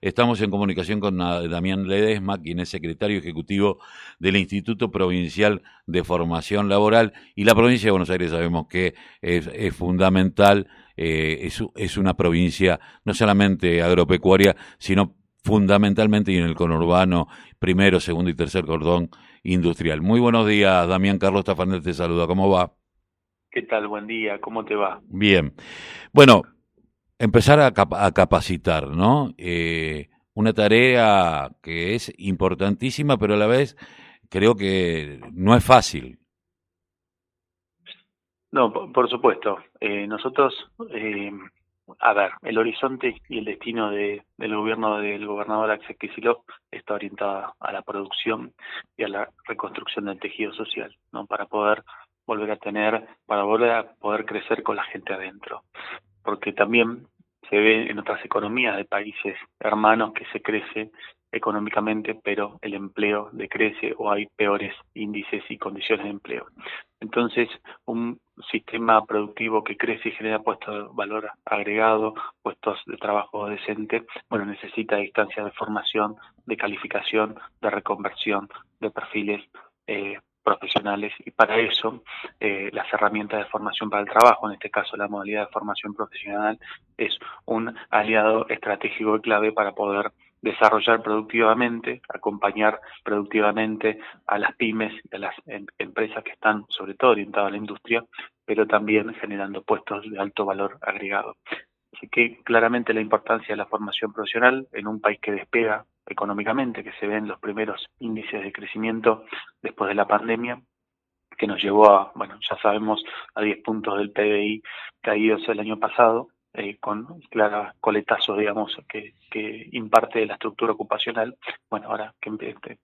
Estamos en comunicación con Damián Ledesma, quien es secretario ejecutivo del Instituto Provincial de Formación Laboral. Y la provincia de Buenos Aires sabemos que es, fundamental, eh, es, es, una provincia no solamente agropecuaria, sino fundamentalmente y en el conurbano, primero, segundo y tercer cordón industrial. Muy buenos días, Damián Carlos Tafanel te saluda. ¿Cómo va? ¿Qué tal? Buen día. ¿Cómo te va? Bien. Bueno, empezar a, capacitar, ¿no? Eh, una tarea que es importantísima, pero a la vez creo que no es fácil. No, por, supuesto. Eh, nosotros, eh, a ver, el horizonte y el destino de, del gobierno del gobernador Axel Kicillof está orientado a la producción y a la reconstrucción del tejido social, ¿no? Para poder volver a tener, para volver a poder crecer con la gente adentro. Porque también se ve en otras economías de países hermanos que se crece económicamente, pero el empleo decrece o hay peores índices y condiciones de empleo. Entonces, un sistema productivo que crece y genera puestos de valor agregado, puestos de trabajo decente, bueno, necesita distancias de formación, de calificación, de reconversión, de perfiles eh, profesionales y para eso eh, las herramientas de formación para el trabajo, en este caso la modalidad de formación profesional, es un aliado estratégico y clave para poder desarrollar productivamente, acompañar productivamente a las pymes y a las em, empresas que están sobre todo orientadas a la industria, pero también generando puestos de alto valor agregado. Así que claramente la importancia de la formación profesional en un país que despega económicamente, que se ven los primeros índices de crecimiento después de la pandemia, que nos llevó a, bueno, ya sabemos, a 10 puntos del PBI caídos el año pasado, eh, con clara coletazo, digamos, que, que imparte la estructura ocupacional. Bueno, ahora que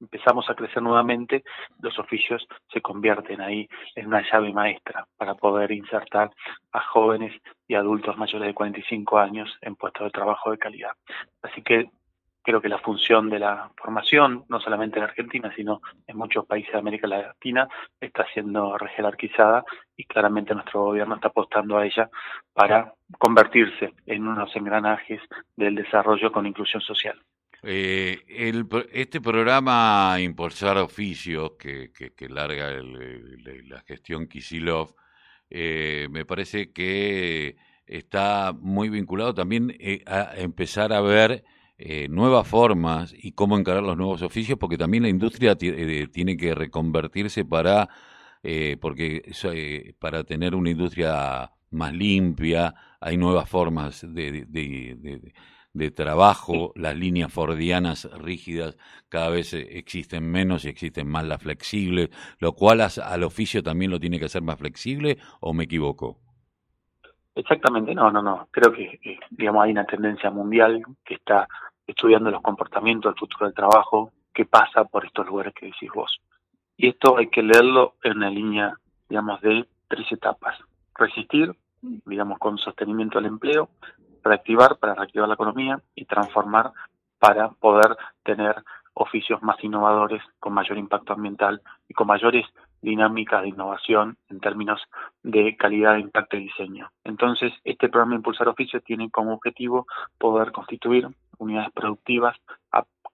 empezamos a crecer nuevamente, los oficios se convierten ahí en una llave maestra para poder insertar a jóvenes y adultos mayores de 45 años en puestos de trabajo de calidad. Así que creo que la función de la formación, no solamente en Argentina, sino en muchos países de América Latina, está siendo rejerarquizada y claramente nuestro gobierno está apostando a ella para convertirse en unos engranajes del desarrollo con inclusión social. Eh, este programa Impulsar Oficios, que, larga la gestión Kisilov, eh, me parece que está muy vinculado también eh, a empezar a ver eh, nuevas formas y cómo encarar los nuevos oficios, porque también la industria eh, tiene que reconvertirse para, eh, porque para tener una industria más limpia, hay nuevas formas de, de, trabajo, las líneas fordianas rígidas cada vez existen menos y existen más las flexibles, lo cual al oficio también lo tiene que hacer más flexible, ¿o me equivoco? Exactamente, no, no, no. Creo que, digamos, hay una tendencia mundial que está estudiando los comportamientos del futuro del trabajo que pasa por estos lugares que decís vos. Y esto hay que leerlo en la línea, digamos, de tres etapas. Resistir, digamos, con sostenimiento del empleo, reactivar para reactivar la economía y transformar para poder tener oficios más innovadores, con mayor impacto ambiental y con mayores dinámicas de innovación en términos de calidad impacto y diseño. Entonces, este programa Impulsar Oficios tiene como objetivo poder constituir unidades productivas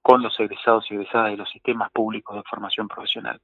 con los egresados y egresadas de los sistemas públicos de formación profesional.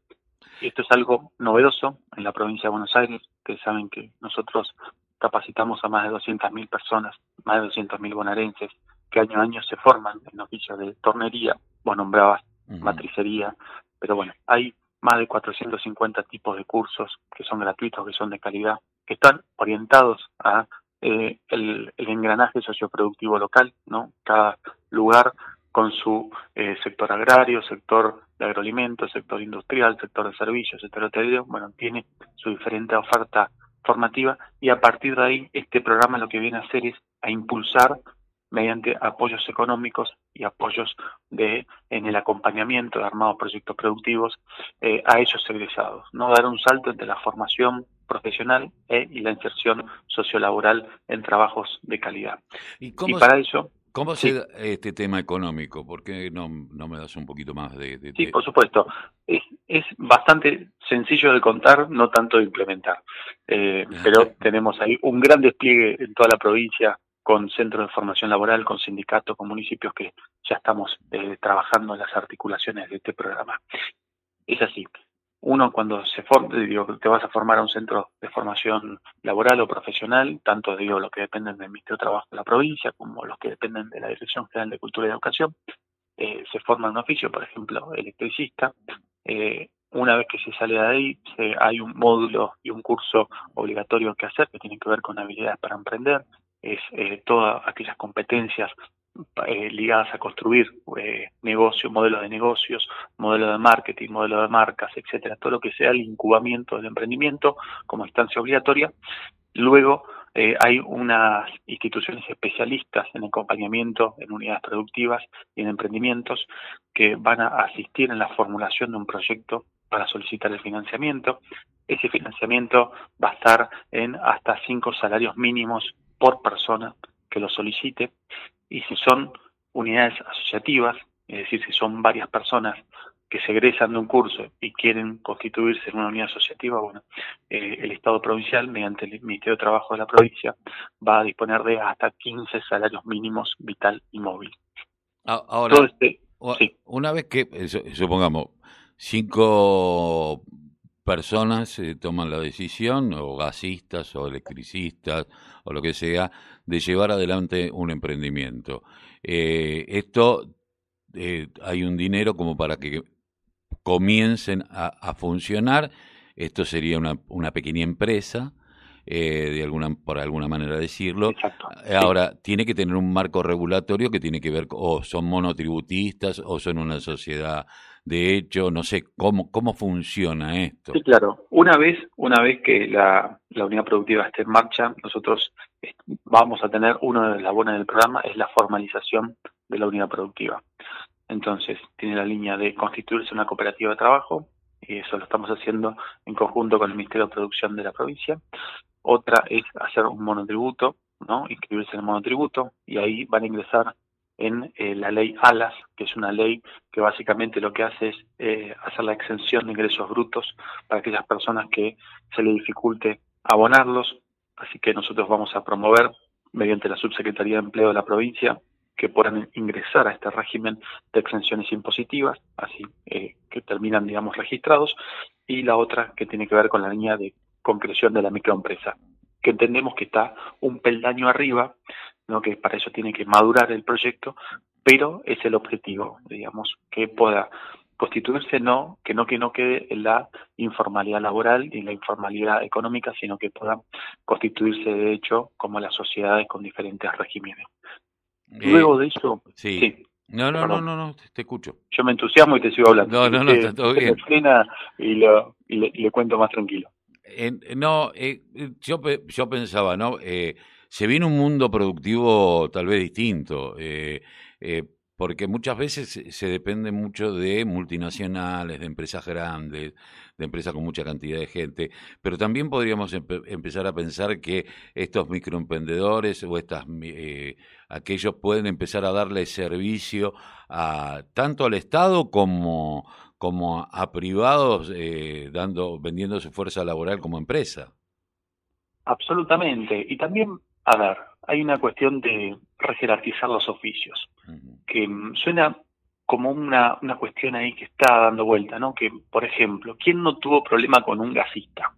Esto es algo novedoso en la provincia de Buenos Aires, que saben que nosotros capacitamos a más de 200.000 personas, más de 200.000 bonaerenses, que año a año se forman en oficios de tornería, vos nombrabas matricería, pero bueno, hay más de 450 tipos de cursos que son gratuitos, que son de calidad, que están orientados a eh, el, engranaje socioproductivo local, ¿no? Cada lugar con su eh, sector agrario, sector de agroalimentos, sector industrial, sector de servicios, sector hotelero, bueno, tiene su diferente oferta formativa y a partir de ahí este programa lo que viene a hacer es a impulsar mediante apoyos económicos y apoyos de en el acompañamiento de armados proyectos productivos eh, a ellos egresados, no dar un salto entre la formación profesional eh, y la inserción sociolaboral en trabajos de calidad. Y, para eso ¿Cómo se da este tema económico? ¿Por qué no, no me das un poquito más de...? sí, por supuesto. Es, es, bastante sencillo de contar, no tanto de implementar. Eh, pero tenemos ahí un gran despliegue en toda la provincia con centros de formación laboral, con sindicatos, con municipios que ya estamos eh, trabajando en las articulaciones de este programa. Es así. Uno cuando se forma, digo, te vas a formar a un centro de formación laboral o profesional, tanto digo los que dependen del Ministerio de Trabajo de la provincia como los que dependen de la Dirección General de Cultura y Educación, eh, se forma un oficio, por ejemplo, electricista. Eh, una vez que se sale de ahí, se, hay un módulo y un curso obligatorio que hacer que tiene que ver con habilidades para emprender, es eh, todas aquellas competencias eh, ligadas a construir eh, negocios, modelos de negocios, modelos de marketing, modelos de marcas, etcétera, todo lo que sea el incubamiento del emprendimiento como instancia obligatoria. Luego eh, hay unas instituciones especialistas en acompañamiento en unidades productivas y en emprendimientos que van a asistir en la formulación de un proyecto para solicitar el financiamiento. Ese financiamiento va a estar en hasta cinco salarios mínimos por persona que lo solicite y si son unidades asociativas, es decir, si son varias personas que se egresan de un curso y quieren constituirse en una unidad asociativa, bueno, eh, el Estado provincial, mediante el Ministerio de Trabajo de la provincia, va a disponer de hasta 15 salarios mínimos vital y móvil. Ahora, este, una vez que, eh, supongamos, cinco personas eh, toman la decisión, o gasistas, o electricistas, o lo que sea, de llevar adelante un emprendimiento. Eh, esto, eh, hay un dinero como para que comiencen a, funcionar. Esto sería una, una pequeña empresa. De alguna por alguna manera decirlo. Ahora, tiene que tener un marco regulatorio que tiene que ver, o son monotributistas, o son una sociedad de hecho, no sé cómo cómo funciona esto. Sí, claro. Una vez una vez que la, la unidad productiva esté en marcha, nosotros vamos a tener uno de las bonas del programa es la formalización de la unidad productiva. Entonces, tiene la línea de constituirse una cooperativa de trabajo, y eso lo estamos haciendo en conjunto con el Ministerio de Producción de la provincia. Otra es hacer un monotributo, ¿no? Inscribirse en el monotributo, y ahí van a ingresar en eh, la ley ALAS, que es una ley que básicamente lo que hace es eh, hacer la exención de ingresos brutos para aquellas personas que se le dificulte abonarlos. Así que nosotros vamos a promover, mediante la Subsecretaría de Empleo de la provincia, que puedan ingresar a este régimen de exenciones impositivas, así eh, que terminan, digamos, registrados, y la otra que tiene que ver con la línea de concreción de la microempresa, que entendemos que está un peldaño arriba que para eso tiene que madurar el proyecto, pero es el objetivo, digamos, que pueda constituirse no, que no que no quede en la informalidad laboral y la informalidad económica, sino que pueda constituirse de hecho como las sociedades con diferentes regímenes. Luego de eso, sí. No, no, no, no, te escucho. Yo me entusiasmo y te sigo hablando. No, no, no, está todo bien. y, lo, y, le, cuento más tranquilo. No, eh, yo, yo pensaba, ¿no? Eh, se viene un mundo productivo tal vez distinto, eh, eh, porque muchas veces se depende mucho de multinacionales, de empresas grandes, de empresas con mucha cantidad de gente, pero también podríamos empezar a pensar que estos microemprendedores o estas eh, aquellos pueden empezar a darle servicio a tanto al Estado como como a privados dando vendiendo su fuerza laboral como empresa. Absolutamente. Y también a ver, hay una cuestión de rejerarquizar los oficios, que mm, suena como una, una cuestión ahí que está dando vuelta, ¿no? Que, por ejemplo, ¿quién no tuvo problema con un gasista?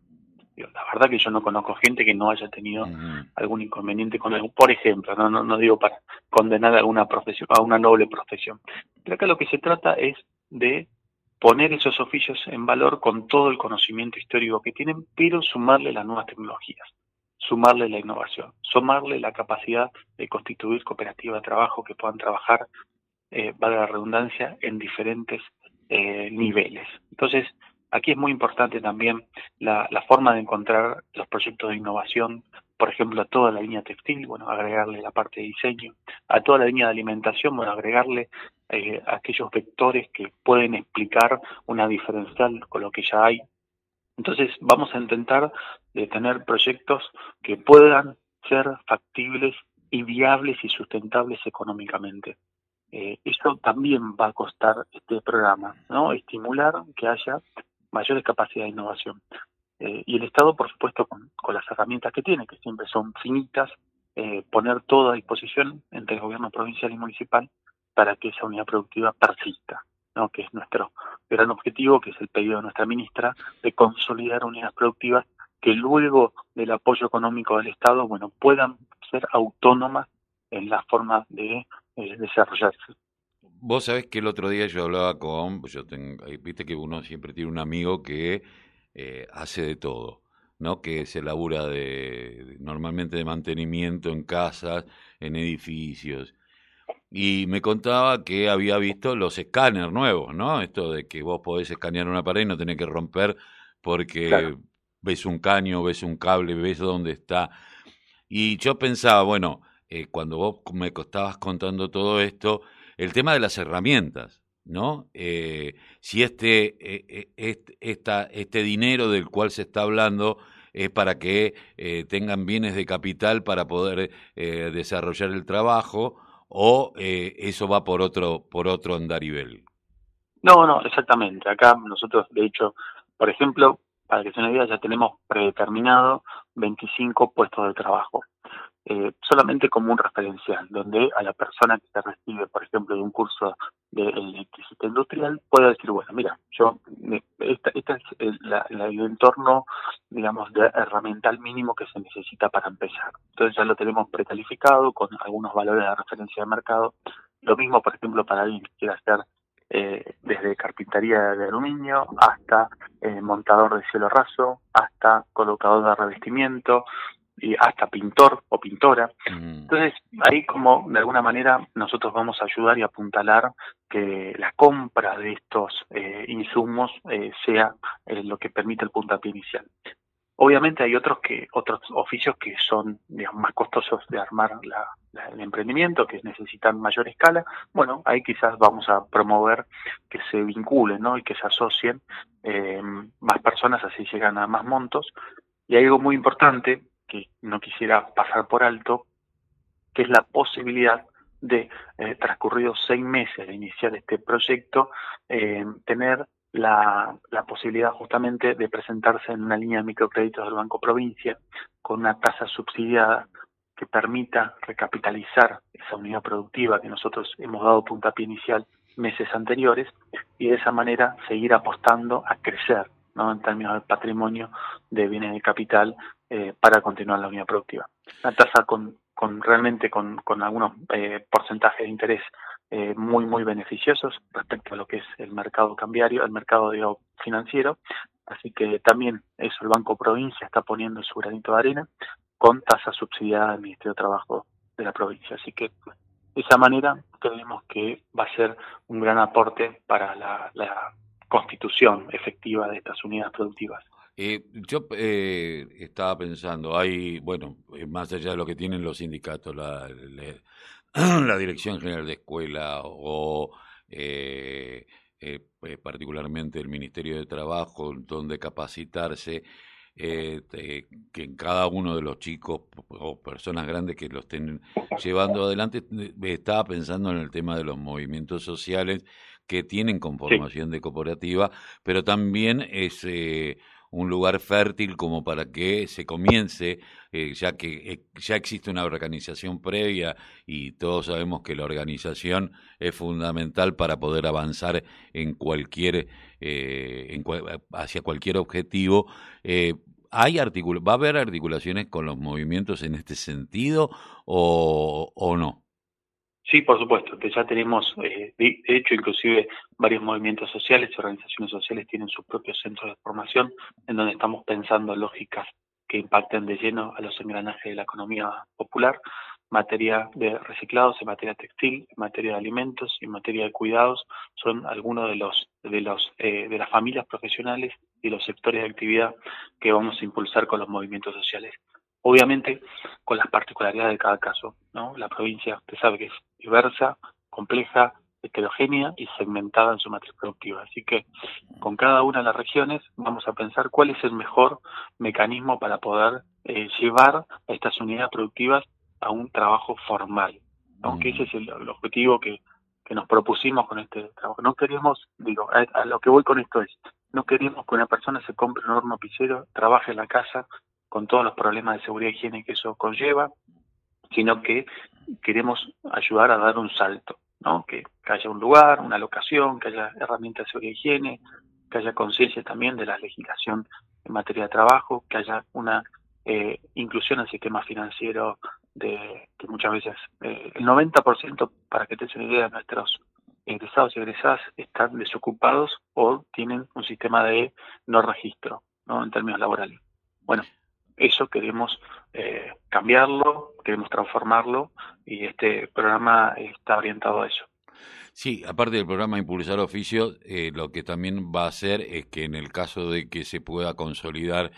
la verdad que yo no conozco gente que no haya tenido algún inconveniente con él. Por ejemplo, no, no, no digo para condenar a alguna profesión, a una noble profesión. Pero acá lo que se trata es de poner esos oficios en valor con todo el conocimiento histórico que tienen, pero sumarle las nuevas tecnologías sumarle la innovación, sumarle la capacidad de constituir cooperativa de trabajo que puedan trabajar, eh, vale la redundancia, en diferentes eh, niveles. Entonces, aquí es muy importante también la, forma de encontrar los proyectos de innovación, por ejemplo, a toda la línea textil, bueno, agregarle la parte de diseño, a toda la línea de alimentación, bueno, agregarle eh, aquellos vectores que pueden explicar una diferencial con lo que ya hay entonces vamos a intentar de tener proyectos que puedan ser factibles y viables y sustentables económicamente. Eh, eso también va a costar este programa, ¿no? Estimular que haya mayores capacidades de innovación. Eh, y el Estado, por supuesto, con, las herramientas que tiene, que siempre son finitas, eh, poner todo a disposición entre el gobierno provincial y municipal para que esa unidad productiva persista, ¿no? que es nuestro gran objetivo, que es el pedido de nuestra ministra, de consolidar unidades productivas que luego del apoyo económico del Estado, bueno, puedan ser autónomas en la forma de eh, desarrollarse. Vos sabés que el otro día yo hablaba con, yo tengo, viste que uno siempre tiene un amigo que eh, hace de todo, ¿no? Que se labura de, normalmente de mantenimiento en casas, en edificios. Y me contaba que había visto los escáneres nuevos, ¿no? Esto de que vos podés escanear una pared y no tenés que romper porque ves un caño, ves un cable, ves dónde está. Y yo pensaba, bueno, eh, cuando vos me estabas contando todo esto, el tema de las herramientas, ¿no? Eh, si este, eh, este, esta, este dinero del cual se está hablando es para que tengan bienes de capital para poder desarrollar el trabajo o eso va por otro por otro andarivel. No, no, exactamente. Acá nosotros, de hecho, por ejemplo, para que se una idea, ya tenemos predeterminado 25 puestos de trabajo. Eh, solamente como un referencial, donde a la persona que se recibe, por ejemplo, de un curso de electricidad industrial, pueda decir, bueno, mira, yo, esta, esta es el, el, entorno, digamos, de herramental mínimo que se necesita para empezar. Entonces ya lo tenemos precalificado con algunos valores de referencia de mercado. Lo mismo, por ejemplo, para alguien que quiera hacer eh, desde carpintería de aluminio hasta eh, montador de cielo raso, hasta colocador de revestimiento, y hasta pintor o pintora. Mm. Entonces, ahí como de alguna manera nosotros vamos a ayudar y apuntalar que la compra de estos eh, insumos eh, sea lo que permite el puntapié inicial. Obviamente hay otros que otros oficios que son más costosos de armar el emprendimiento, que necesitan mayor escala. Bueno, ahí quizás vamos a promover que se vinculen ¿no? y que se asocien más personas, así llegan a más montos. Y hay algo muy importante que no quisiera pasar por alto, que es la posibilidad de, eh, transcurridos seis meses de iniciar este proyecto, eh, tener la, la, posibilidad justamente de presentarse en una línea de microcréditos del Banco Provincia con una tasa subsidiada que permita recapitalizar esa unidad productiva que nosotros hemos dado puntapié inicial meses anteriores y de esa manera seguir apostando a crecer ¿no? en términos del patrimonio de bienes de capital eh, para continuar la unidad productiva. Una tasa con, con realmente con, con algunos eh, porcentajes de interés eh, muy, muy beneficiosos respecto a lo que es el mercado cambiario, el mercado financiero. Así que también eso, el Banco Provincia está poniendo su granito de arena con tasa subsidiada del Ministerio de Trabajo de la provincia. Así que de esa manera creemos que va a ser un gran aporte para la, constitución efectiva de estas unidades productivas. Eh, yo eh, estaba pensando, hay, bueno, eh, más allá de lo que tienen los sindicatos, la, Dirección General de Escuela o eh, particularmente el Ministerio de Trabajo, donde capacitarse, que en cada uno de los chicos o personas grandes que lo estén llevando adelante, estaba pensando en el tema de los movimientos sociales que tienen conformación de cooperativa, pero también es un lugar fértil como para que se comience, eh, ya que eh, ya existe una organización previa y todos sabemos que la organización es fundamental para poder avanzar en cualquier eh, hacia cualquier objetivo. ¿Hay ¿Va a haber articulaciones con los movimientos en este sentido o, o no? Sí, por supuesto, ya tenemos, eh, de hecho, inclusive varios movimientos sociales y organizaciones sociales tienen sus propios centros de formación en donde estamos pensando lógicas que impacten de lleno a los engranajes de la economía popular, materia de reciclados, en materia textil, en materia de alimentos, en materia de cuidados, son algunos de los de los eh, de las familias profesionales y los sectores de actividad que vamos a impulsar con los movimientos sociales obviamente con las particularidades de cada caso. ¿no? La provincia, usted sabe que es diversa, compleja, heterogénea y segmentada en su matriz productiva. Así que con cada una de las regiones vamos a pensar cuál es el mejor mecanismo para poder eh, llevar a estas unidades productivas a un trabajo formal. Aunque ese es el, objetivo que, que, nos propusimos con este trabajo. No queremos, digo, a, lo que voy con esto es, no queremos que una persona se compre un horno pisero, trabaje en la casa, con todos los problemas de seguridad y higiene que eso conlleva, sino que queremos ayudar a dar un salto, ¿no? Que, haya un lugar, una locación, que haya herramientas de seguridad higiene, que haya conciencia también de la legislación en materia de trabajo, que haya una eh, inclusión al sistema financiero de que muchas veces eh, el 90% para que te des una idea de nuestros egresados y egresadas están desocupados o tienen un sistema de no registro ¿no? en términos laborales. Bueno, eso queremos eh, cambiarlo, queremos transformarlo y este programa está orientado a eso. Sí, aparte del programa Impulsar Oficio, eh, lo que también va a hacer es que en el caso de que se pueda consolidar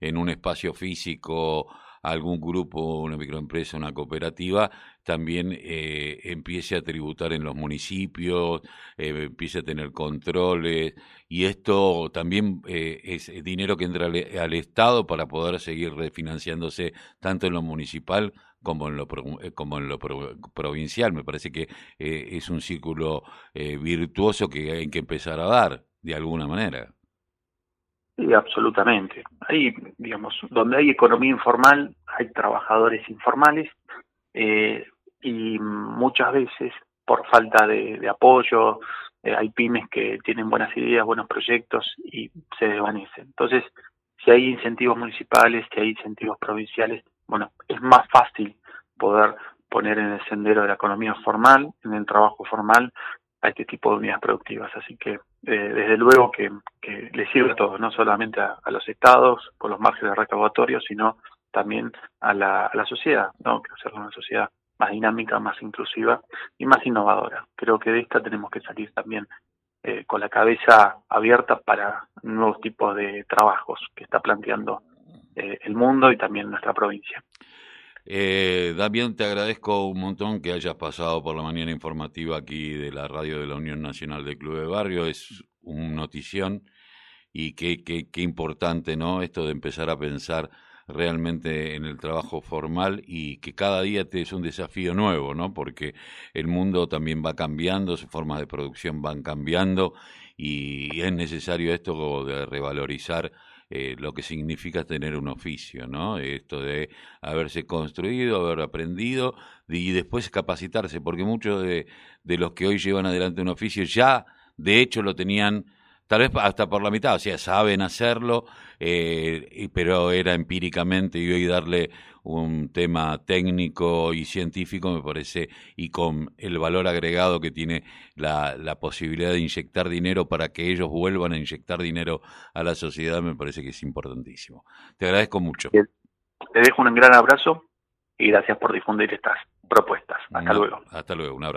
en un espacio físico algún grupo, una microempresa, una cooperativa, también eh, empiece a tributar en los municipios, eh, empiece a tener controles, y esto también eh, es dinero que entra al, Estado para poder seguir refinanciándose tanto en lo municipal como en lo, como en lo provincial. Me parece que es un círculo virtuoso que hay que empezar a dar, de alguna manera. Absolutamente. Ahí, digamos, donde hay economía informal, hay trabajadores informales eh, y muchas veces, por falta de, apoyo, eh, hay pymes que tienen buenas ideas, buenos proyectos y se desvanecen. Entonces, si hay incentivos municipales, si hay incentivos provinciales, bueno, es más fácil poder poner en el sendero de la economía formal, en el trabajo formal, a este tipo de unidades productivas. Así que eh, desde luego que, que, le sirve a todos, no solamente a, los estados por los márgenes recaudatorios, sino también a la, a la sociedad, ¿no? que hacerlo una sociedad más dinámica, más inclusiva y más innovadora. Creo que de esta tenemos que salir también eh, con la cabeza abierta para nuevos tipos de trabajos que está planteando eh, el mundo y también nuestra provincia. Eh, Damián, te agradezco un montón que hayas pasado por la mañana informativa aquí de la radio de la Unión Nacional de Club de Barrio. Es una notición y qué, qué, qué importante, ¿no? Esto de empezar a pensar realmente en el trabajo formal y que cada día te es un desafío nuevo, ¿no? Porque el mundo también va cambiando, sus formas de producción van cambiando y es necesario esto de revalorizar eh, lo que significa tener un oficio, ¿no? Esto de haberse construido, haber aprendido y después capacitarse, porque muchos de, de los que hoy llevan adelante un oficio ya, de hecho, lo tenían tal vez hasta por la mitad, o sea, saben hacerlo, eh, pero era empíricamente y hoy darle un tema técnico y científico me parece, y con el valor agregado que tiene la, la posibilidad de inyectar dinero para que ellos vuelvan a inyectar dinero a la sociedad, me parece que es importantísimo. Te agradezco mucho. Te dejo un gran abrazo y gracias por difundir estas propuestas. Hasta luego. Hasta luego, un abrazo.